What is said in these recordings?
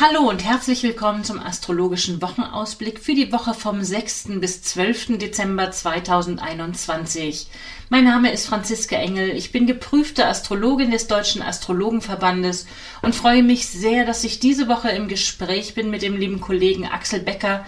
Hallo und herzlich willkommen zum astrologischen Wochenausblick für die Woche vom 6. bis 12. Dezember 2021. Mein Name ist Franziska Engel, ich bin geprüfte Astrologin des Deutschen Astrologenverbandes und freue mich sehr, dass ich diese Woche im Gespräch bin mit dem lieben Kollegen Axel Becker,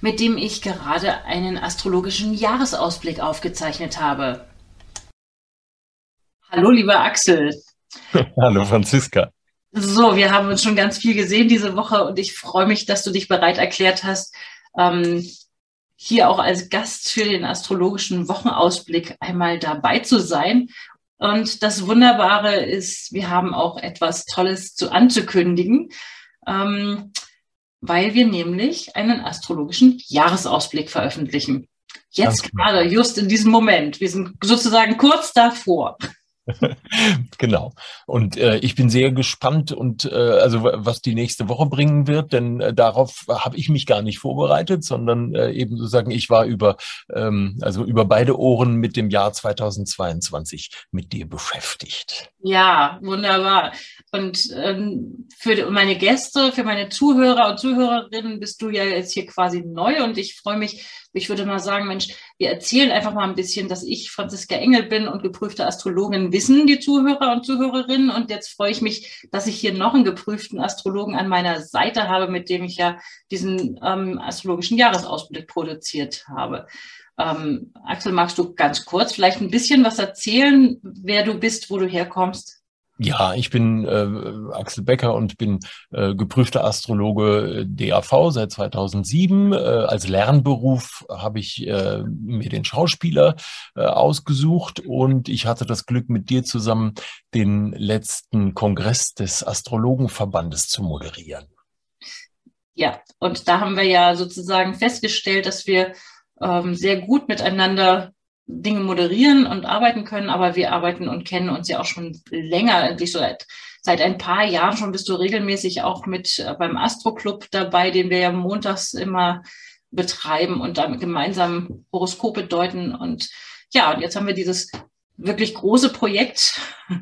mit dem ich gerade einen astrologischen Jahresausblick aufgezeichnet habe. Hallo, lieber Axel. Hallo, Franziska. So, wir haben uns schon ganz viel gesehen diese Woche und ich freue mich, dass du dich bereit erklärt hast, ähm, hier auch als Gast für den astrologischen Wochenausblick einmal dabei zu sein. Und das Wunderbare ist, wir haben auch etwas Tolles zu anzukündigen, ähm, weil wir nämlich einen astrologischen Jahresausblick veröffentlichen. Jetzt gerade, just in diesem Moment. Wir sind sozusagen kurz davor. genau. Und äh, ich bin sehr gespannt und äh, also was die nächste Woche bringen wird, denn äh, darauf habe ich mich gar nicht vorbereitet, sondern äh, eben sozusagen ich war über ähm, also über beide Ohren mit dem Jahr 2022 mit dir beschäftigt. Ja, wunderbar. Und ähm, für meine Gäste, für meine Zuhörer und Zuhörerinnen bist du ja jetzt hier quasi neu und ich freue mich, ich würde mal sagen, Mensch, wir erzählen einfach mal ein bisschen, dass ich Franziska Engel bin und geprüfte Astrologin wissen die Zuhörer und Zuhörerinnen. Und jetzt freue ich mich, dass ich hier noch einen geprüften Astrologen an meiner Seite habe, mit dem ich ja diesen ähm, astrologischen Jahresausblick produziert habe. Ähm, Axel, magst du ganz kurz vielleicht ein bisschen was erzählen, wer du bist, wo du herkommst? Ja, ich bin äh, Axel Becker und bin äh, geprüfter Astrologe äh, DAV seit 2007. Äh, als Lernberuf habe ich äh, mir den Schauspieler äh, ausgesucht und ich hatte das Glück, mit dir zusammen den letzten Kongress des Astrologenverbandes zu moderieren. Ja, und da haben wir ja sozusagen festgestellt, dass wir ähm, sehr gut miteinander Dinge moderieren und arbeiten können, aber wir arbeiten und kennen uns ja auch schon länger, eigentlich so seit, seit ein paar Jahren schon bist du regelmäßig auch mit äh, beim Astro Club dabei, den wir ja montags immer betreiben und damit gemeinsam Horoskope deuten. Und ja, und jetzt haben wir dieses wirklich große Projekt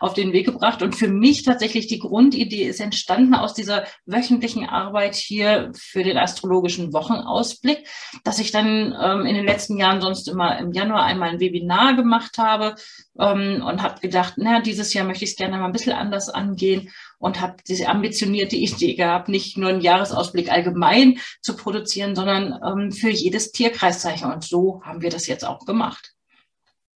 auf den Weg gebracht. Und für mich tatsächlich die Grundidee ist entstanden aus dieser wöchentlichen Arbeit hier für den astrologischen Wochenausblick, dass ich dann ähm, in den letzten Jahren sonst immer im Januar einmal ein Webinar gemacht habe ähm, und habe gedacht, na, dieses Jahr möchte ich es gerne mal ein bisschen anders angehen und habe diese ambitionierte Idee gehabt, nicht nur einen Jahresausblick allgemein zu produzieren, sondern ähm, für jedes Tierkreiszeichen. Und so haben wir das jetzt auch gemacht.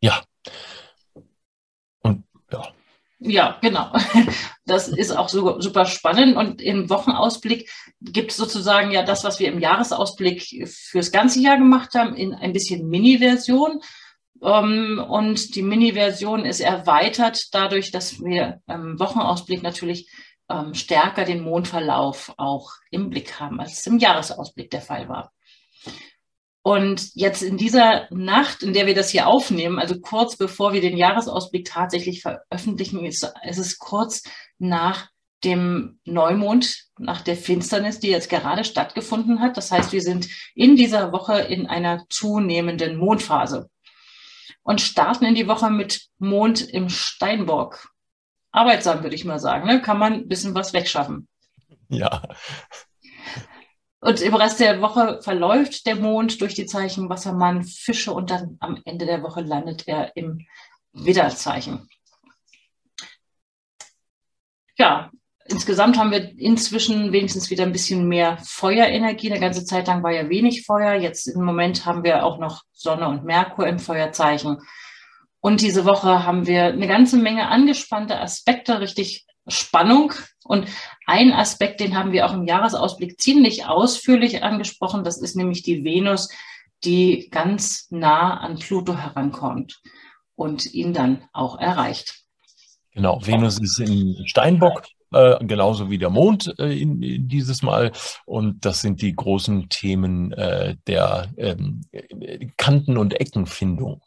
Ja. Ja, genau. Das ist auch super spannend. Und im Wochenausblick gibt es sozusagen ja das, was wir im Jahresausblick fürs ganze Jahr gemacht haben, in ein bisschen Mini-Version. Ähm, und die Mini-Version ist erweitert dadurch, dass wir im Wochenausblick natürlich ähm, stärker den Mondverlauf auch im Blick haben, als es im Jahresausblick der Fall war. Und jetzt in dieser Nacht, in der wir das hier aufnehmen, also kurz bevor wir den Jahresausblick tatsächlich veröffentlichen, ist, ist es kurz nach dem Neumond, nach der Finsternis, die jetzt gerade stattgefunden hat. Das heißt, wir sind in dieser Woche in einer zunehmenden Mondphase und starten in die Woche mit Mond im Steinbock. Arbeitsam, würde ich mal sagen. Ne? Kann man ein bisschen was wegschaffen. Ja. Und im Rest der Woche verläuft der Mond durch die Zeichen Wassermann, Fische und dann am Ende der Woche landet er im Widderzeichen. Ja, insgesamt haben wir inzwischen wenigstens wieder ein bisschen mehr Feuerenergie. Eine ganze Zeit lang war ja wenig Feuer. Jetzt im Moment haben wir auch noch Sonne und Merkur im Feuerzeichen. Und diese Woche haben wir eine ganze Menge angespannte Aspekte, richtig Spannung. Und ein Aspekt, den haben wir auch im Jahresausblick ziemlich ausführlich angesprochen, das ist nämlich die Venus, die ganz nah an Pluto herankommt und ihn dann auch erreicht. Genau, Venus ist in Steinbock, äh, genauso wie der Mond äh, in, in dieses Mal. Und das sind die großen Themen äh, der ähm, Kanten- und Eckenfindung.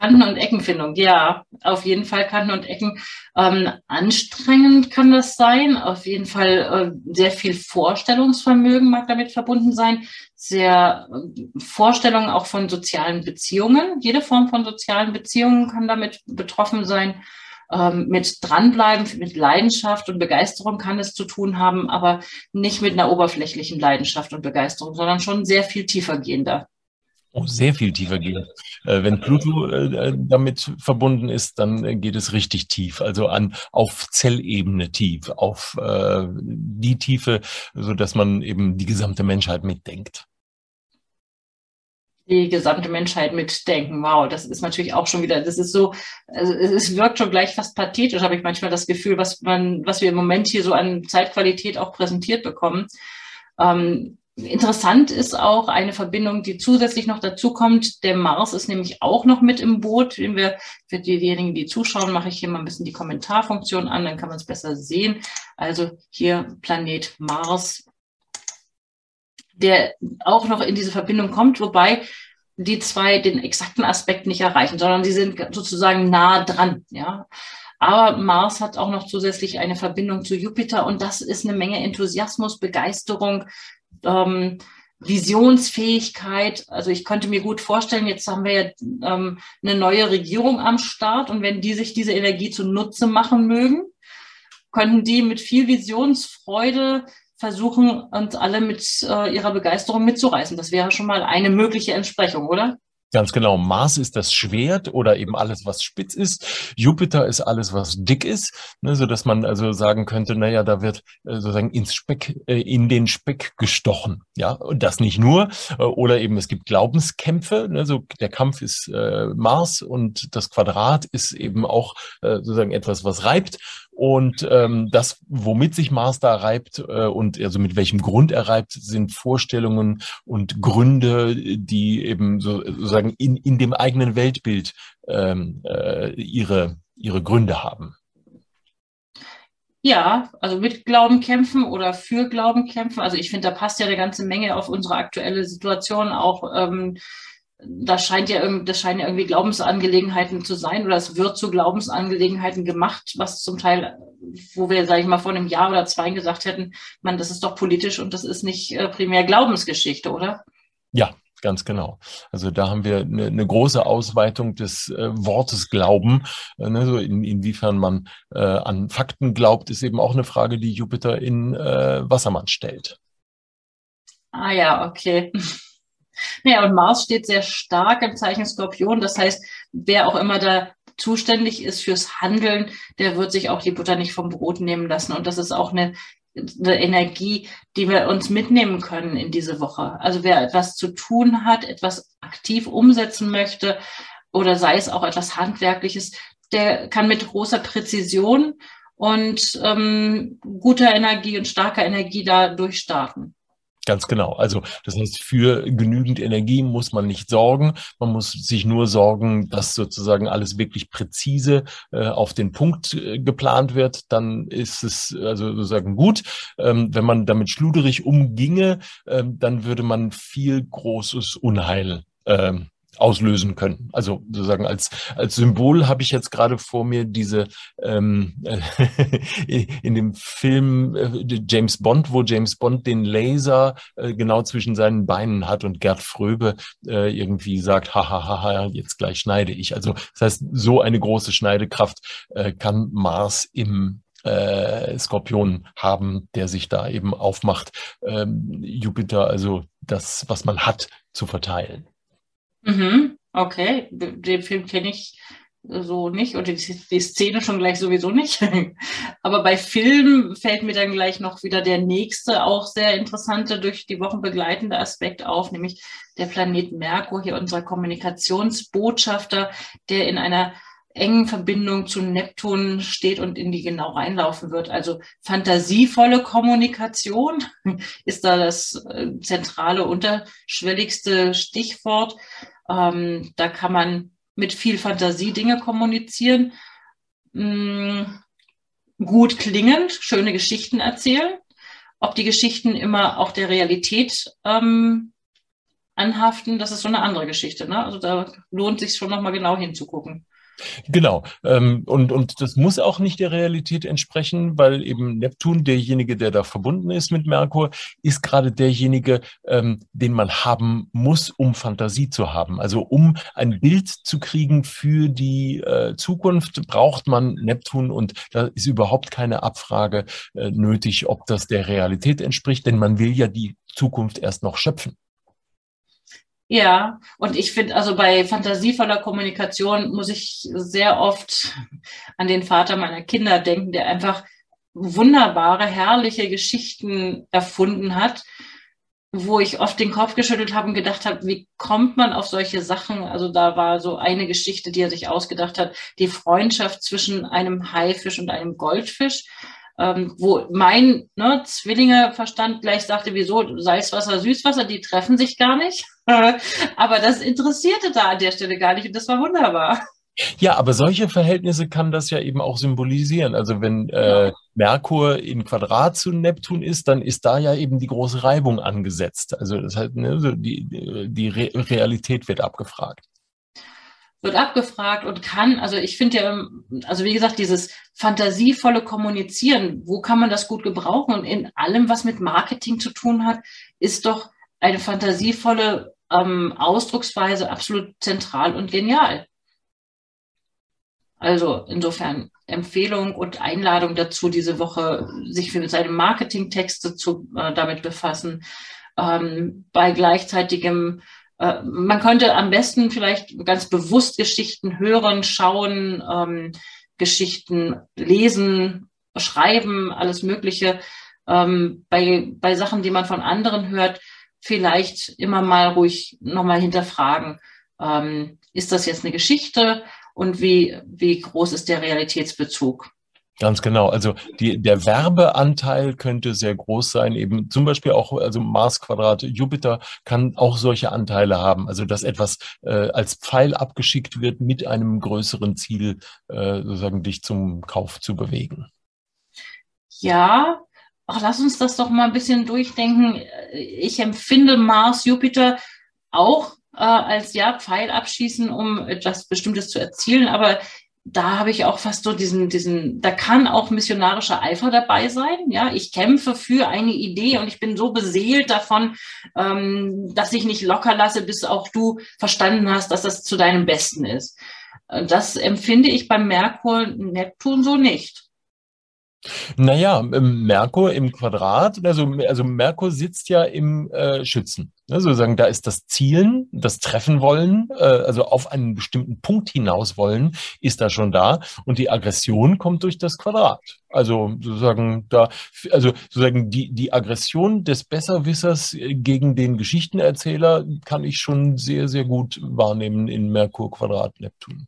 Kanten- und Eckenfindung, ja, auf jeden Fall Kanten und Ecken. Ähm, anstrengend kann das sein, auf jeden Fall äh, sehr viel Vorstellungsvermögen mag damit verbunden sein, sehr äh, Vorstellungen auch von sozialen Beziehungen. Jede Form von sozialen Beziehungen kann damit betroffen sein. Ähm, mit dranbleiben, mit Leidenschaft und Begeisterung kann es zu tun haben, aber nicht mit einer oberflächlichen Leidenschaft und Begeisterung, sondern schon sehr viel tiefer gehender. Oh, sehr viel tiefer gehen. Äh, wenn Pluto äh, damit verbunden ist, dann äh, geht es richtig tief, also an auf Zellebene tief, auf äh, die Tiefe, so dass man eben die gesamte Menschheit mitdenkt. Die gesamte Menschheit mitdenken. Wow, das ist natürlich auch schon wieder, das ist so, also es wirkt schon gleich fast pathetisch, habe ich manchmal das Gefühl, was man, was wir im Moment hier so an Zeitqualität auch präsentiert bekommen. Ähm, Interessant ist auch eine Verbindung, die zusätzlich noch dazu kommt. Der Mars ist nämlich auch noch mit im Boot. Wenn wir, für diejenigen, die zuschauen, mache ich hier mal ein bisschen die Kommentarfunktion an, dann kann man es besser sehen. Also hier Planet Mars, der auch noch in diese Verbindung kommt, wobei die zwei den exakten Aspekt nicht erreichen, sondern sie sind sozusagen nah dran, ja. Aber Mars hat auch noch zusätzlich eine Verbindung zu Jupiter und das ist eine Menge Enthusiasmus, Begeisterung, ähm, Visionsfähigkeit. Also ich könnte mir gut vorstellen, jetzt haben wir ja ähm, eine neue Regierung am Start und wenn die sich diese Energie zunutze machen mögen, könnten die mit viel Visionsfreude versuchen, uns alle mit äh, ihrer Begeisterung mitzureißen. Das wäre schon mal eine mögliche Entsprechung, oder? Ganz genau. Mars ist das Schwert oder eben alles, was spitz ist. Jupiter ist alles, was dick ist, ne, so dass man also sagen könnte, naja, da wird äh, sozusagen ins Speck, äh, in den Speck gestochen. Ja, und das nicht nur. Äh, oder eben es gibt Glaubenskämpfe. Ne, so der Kampf ist äh, Mars und das Quadrat ist eben auch äh, sozusagen etwas, was reibt. Und ähm, das, womit sich Mars da reibt äh, und also mit welchem Grund er reibt, sind Vorstellungen und Gründe, die eben so, sozusagen in, in dem eigenen Weltbild ähm, äh, ihre, ihre Gründe haben. Ja, also mit Glauben kämpfen oder für Glauben kämpfen. Also ich finde, da passt ja eine ganze Menge auf unsere aktuelle Situation auch. Ähm, das scheint ja irgendwie, das scheinen ja irgendwie Glaubensangelegenheiten zu sein oder es wird zu Glaubensangelegenheiten gemacht, was zum Teil, wo wir, sage ich mal, vor einem Jahr oder zwei gesagt hätten, man, das ist doch politisch und das ist nicht äh, primär Glaubensgeschichte, oder? Ja, ganz genau. Also da haben wir eine, eine große Ausweitung des äh, Wortes Glauben. Äh, ne, so in, inwiefern man äh, an Fakten glaubt, ist eben auch eine Frage, die Jupiter in äh, Wassermann stellt. Ah ja, okay. Naja, und Mars steht sehr stark im Zeichen Skorpion. Das heißt, wer auch immer da zuständig ist fürs Handeln, der wird sich auch die Butter nicht vom Brot nehmen lassen. Und das ist auch eine, eine Energie, die wir uns mitnehmen können in diese Woche. Also wer etwas zu tun hat, etwas aktiv umsetzen möchte oder sei es auch etwas Handwerkliches, der kann mit großer Präzision und ähm, guter Energie und starker Energie da durchstarten. Ganz genau. Also das heißt, für genügend Energie muss man nicht sorgen. Man muss sich nur sorgen, dass sozusagen alles wirklich präzise äh, auf den Punkt äh, geplant wird. Dann ist es also sozusagen gut. Ähm, wenn man damit schluderig umginge, ähm, dann würde man viel großes Unheil ähm, auslösen können. Also sozusagen als, als Symbol habe ich jetzt gerade vor mir diese ähm, äh, in dem Film äh, James Bond, wo James Bond den Laser äh, genau zwischen seinen Beinen hat und Gerd Fröbe äh, irgendwie sagt, hahaha, jetzt gleich schneide ich. Also das heißt, so eine große Schneidekraft äh, kann Mars im äh, Skorpion haben, der sich da eben aufmacht, ähm, Jupiter, also das, was man hat, zu verteilen. Mhm, okay, den Film kenne ich so nicht und die, die, Szene schon gleich sowieso nicht. Aber bei Film fällt mir dann gleich noch wieder der nächste, auch sehr interessante, durch die Wochen begleitende Aspekt auf, nämlich der Planet Merkur, hier unser Kommunikationsbotschafter, der in einer engen Verbindung zu Neptun steht und in die genau reinlaufen wird. Also fantasievolle Kommunikation ist da das äh, zentrale, unterschwelligste Stichwort. Ähm, da kann man mit viel Fantasie Dinge kommunizieren, mh, mm, gut klingend, schöne Geschichten erzählen. Ob die Geschichten immer auch der Realität ähm, anhaften, das ist so eine andere Geschichte. Ne? Also da lohnt sich schon nochmal genau hinzugucken. Genau. Ähm, und, und das muss auch nicht der Realität entsprechen, weil eben Neptun, derjenige, der da verbunden ist mit Merkur, ist gerade derjenige, ähm, den man haben muss, um Fantasie zu haben. Also um ein Bild zu kriegen für die äh, Zukunft, braucht man Neptun und da ist überhaupt keine Abfrage äh, nötig, ob das der Realität entspricht, denn man will ja die Zukunft erst noch schöpfen. Ja, und ich finde, also bei fantasievoller Kommunikation muss ich sehr oft an den Vater meiner Kinder denken, der einfach wunderbare, herrliche Geschichten erfunden hat, wo ich oft den Kopf geschüttelt habe und gedacht habe, wie kommt man auf solche Sachen? Also da war so eine Geschichte, die er sich ausgedacht hat, die Freundschaft zwischen einem Haifisch und einem Goldfisch ähm, wo mein ne, Zwillinge-Verstand gleich sagte, wieso Salzwasser, Süßwasser, die treffen sich gar nicht. aber das interessierte da an der Stelle gar nicht und das war wunderbar. Ja, aber solche Verhältnisse kann das ja eben auch symbolisieren. Also wenn äh, Merkur in Quadrat zu Neptun ist, dann ist da ja eben die große Reibung angesetzt. Also das heißt, ne, so die, die Re Realität wird abgefragt wird abgefragt und kann, also ich finde ja, also wie gesagt, dieses fantasievolle Kommunizieren, wo kann man das gut gebrauchen? Und in allem, was mit Marketing zu tun hat, ist doch eine fantasievolle ähm, Ausdrucksweise absolut zentral und genial. Also insofern Empfehlung und Einladung dazu, diese Woche sich mit seinem Marketingtexte zu äh, damit befassen, ähm, bei gleichzeitigem äh, man könnte am besten vielleicht ganz bewusst Geschichten hören, schauen, ähm, Geschichten lesen, schreiben, alles Mögliche. Ähm, bei, bei Sachen, die man von anderen hört, vielleicht immer mal ruhig nochmal hinterfragen. Ähm, ist das jetzt eine Geschichte und wie, wie groß ist der Realitätsbezug? Ganz genau. Also die, der Werbeanteil könnte sehr groß sein. Eben zum Beispiel auch, also Mars Quadrat Jupiter kann auch solche Anteile haben. Also dass etwas äh, als Pfeil abgeschickt wird mit einem größeren Ziel, äh, sozusagen dich zum Kauf zu bewegen. Ja, Ach, lass uns das doch mal ein bisschen durchdenken. Ich empfinde Mars Jupiter auch äh, als ja Pfeil abschießen, um etwas Bestimmtes zu erzielen, aber da habe ich auch fast so diesen, diesen, da kann auch missionarischer Eifer dabei sein. Ja, ich kämpfe für eine Idee und ich bin so beseelt davon, ähm, dass ich nicht locker lasse, bis auch du verstanden hast, dass das zu deinem Besten ist. Das empfinde ich beim Merkur Neptun so nicht. Naja, Merkur im Quadrat, also, also Merkur sitzt ja im äh, Schützen. Ne, sozusagen, da ist das Zielen, das Treffen wollen, äh, also auf einen bestimmten Punkt hinaus wollen, ist da schon da. Und die Aggression kommt durch das Quadrat. Also sozusagen da, also sozusagen die, die Aggression des Besserwissers gegen den Geschichtenerzähler kann ich schon sehr, sehr gut wahrnehmen in Merkur Quadrat Neptun.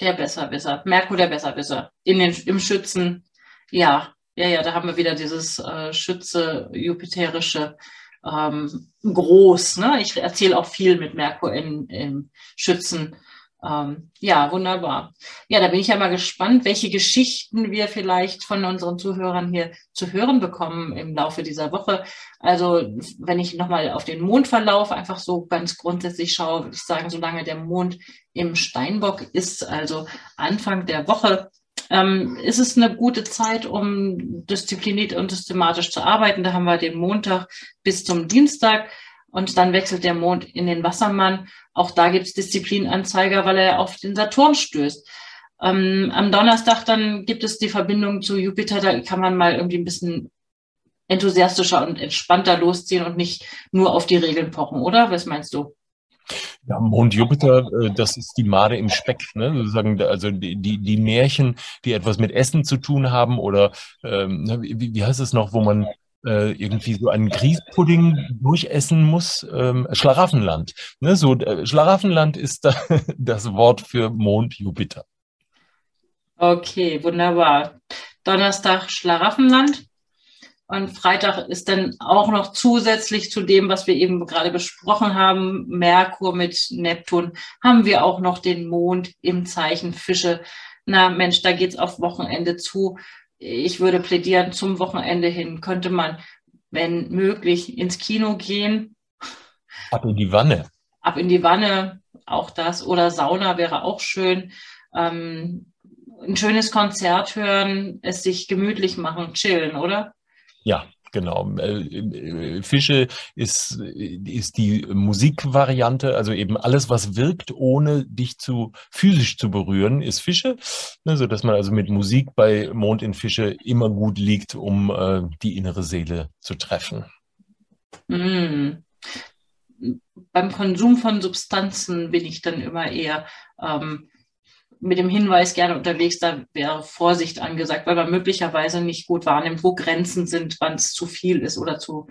Der Besserwisser, Merkur der Besserwisser, in den, im Schützen ja, ja, ja, da haben wir wieder dieses äh, Schütze Jupiterische ähm, groß. Ne? Ich erzähle auch viel mit Merkur in, in Schützen. Ähm, ja, wunderbar. Ja, da bin ich ja mal gespannt, welche Geschichten wir vielleicht von unseren Zuhörern hier zu hören bekommen im Laufe dieser Woche. Also, wenn ich nochmal auf den Mondverlauf einfach so ganz grundsätzlich schaue, würde ich sagen, solange der Mond im Steinbock ist, also Anfang der Woche, ähm, ist es eine gute Zeit, um diszipliniert und systematisch zu arbeiten. Da haben wir den Montag bis zum Dienstag und dann wechselt der Mond in den Wassermann. Auch da gibt es Disziplinanzeiger, weil er auf den Saturn stößt. Ähm, am Donnerstag dann gibt es die Verbindung zu Jupiter, da kann man mal irgendwie ein bisschen enthusiastischer und entspannter losziehen und nicht nur auf die Regeln pochen, oder? Was meinst du? Ja, Mond Jupiter, äh, das ist die Made im Speck, ne? Sozusagen, also die, die, die Märchen, die etwas mit Essen zu tun haben oder ähm, wie, wie heißt es noch, wo man äh, irgendwie so einen Grießpudding durchessen muss. Ähm, Schlaraffenland. Ne? So, äh, Schlaraffenland ist da das Wort für Mond Jupiter. Okay, wunderbar. Donnerstag Schlaraffenland. Und Freitag ist dann auch noch zusätzlich zu dem, was wir eben gerade besprochen haben, Merkur mit Neptun, haben wir auch noch den Mond im Zeichen Fische. Na Mensch, da geht's auf Wochenende zu. Ich würde plädieren, zum Wochenende hin könnte man, wenn möglich, ins Kino gehen. Ab in die Wanne. Ab in die Wanne, auch das. Oder Sauna wäre auch schön. ähm, ein schönes Konzert hören, es sich gemütlich machen, chillen, oder? Ja, Genau. Äh, äh, Fische ist, ist die Musikvariante, also eben alles, was wirkt, ohne dich zu physisch zu berühren, ist Fische. Ne, so dass man also mit Musik bei Mond in Fische immer gut liegt, um äh, die innere Seele zu treffen. Mm. Beim Konsum von Substanzen bin ich dann immer eher ähm, mit dem Hinweis gerne unterwegs, da wäre Vorsicht angesagt, weil man möglicherweise nicht gut wahrnimmt, wo Grenzen sind, wann es zu viel ist oder zu,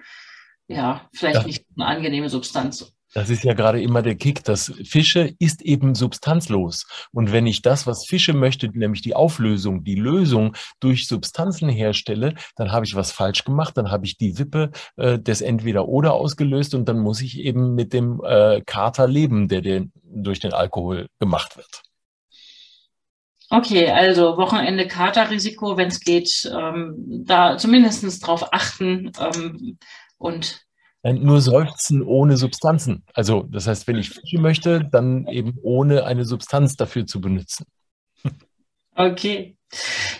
ja, vielleicht ja. nicht eine angenehme Substanz. Das ist ja gerade immer der Kick, dass Fische ist eben substanzlos. Und wenn ich das, was Fische möchte, nämlich die Auflösung, die Lösung durch Substanzen herstelle, dann habe ich was falsch gemacht, dann habe ich die Wippe äh, des Entweder-Oder ausgelöst und dann muss ich eben mit dem äh, Kater leben, der den, durch den Alkohol gemacht wird. Okay, also Wochenende Katerrisiko, wenn es geht, ähm, da zumindest drauf achten ähm, und nur Seufzen ohne Substanzen. Also das heißt, wenn ich Fische möchte, dann eben ohne eine Substanz dafür zu benutzen. Okay.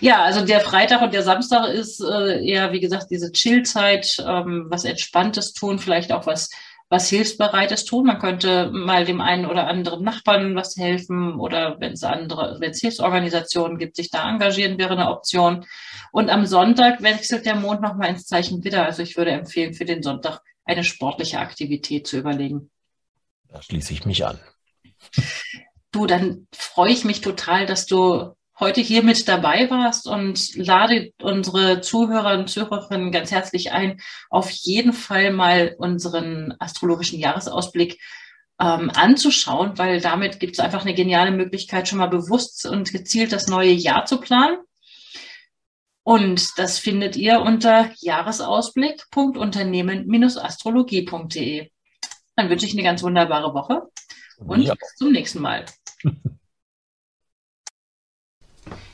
Ja, also der Freitag und der Samstag ist äh, eher, wie gesagt, diese Chillzeit, ähm, was Entspanntes tun, vielleicht auch was was Hilfsbereites tun. Man könnte mal dem einen oder anderen Nachbarn was helfen oder wenn es andere, wenn es Hilfsorganisationen gibt, sich da engagieren, wäre eine Option. Und am Sonntag wechselt der Mond nochmal ins Zeichen Widder. Also ich würde empfehlen, für den Sonntag eine sportliche Aktivität zu überlegen. Da schließe ich mich an. Du, dann freue ich mich total, dass du heute hier mit dabei warst und lade unsere Zuhörer und Zuhörerinnen ganz herzlich ein, auf jeden Fall mal unseren astrologischen Jahresausblick ähm, anzuschauen, weil damit gibt es einfach eine geniale Möglichkeit, schon mal bewusst und gezielt das neue Jahr zu planen. Und das findet ihr unter Jahresausblick.unternehmen-astrologie.de. Dann wünsche ich eine ganz wunderbare Woche und ja. bis zum nächsten Mal.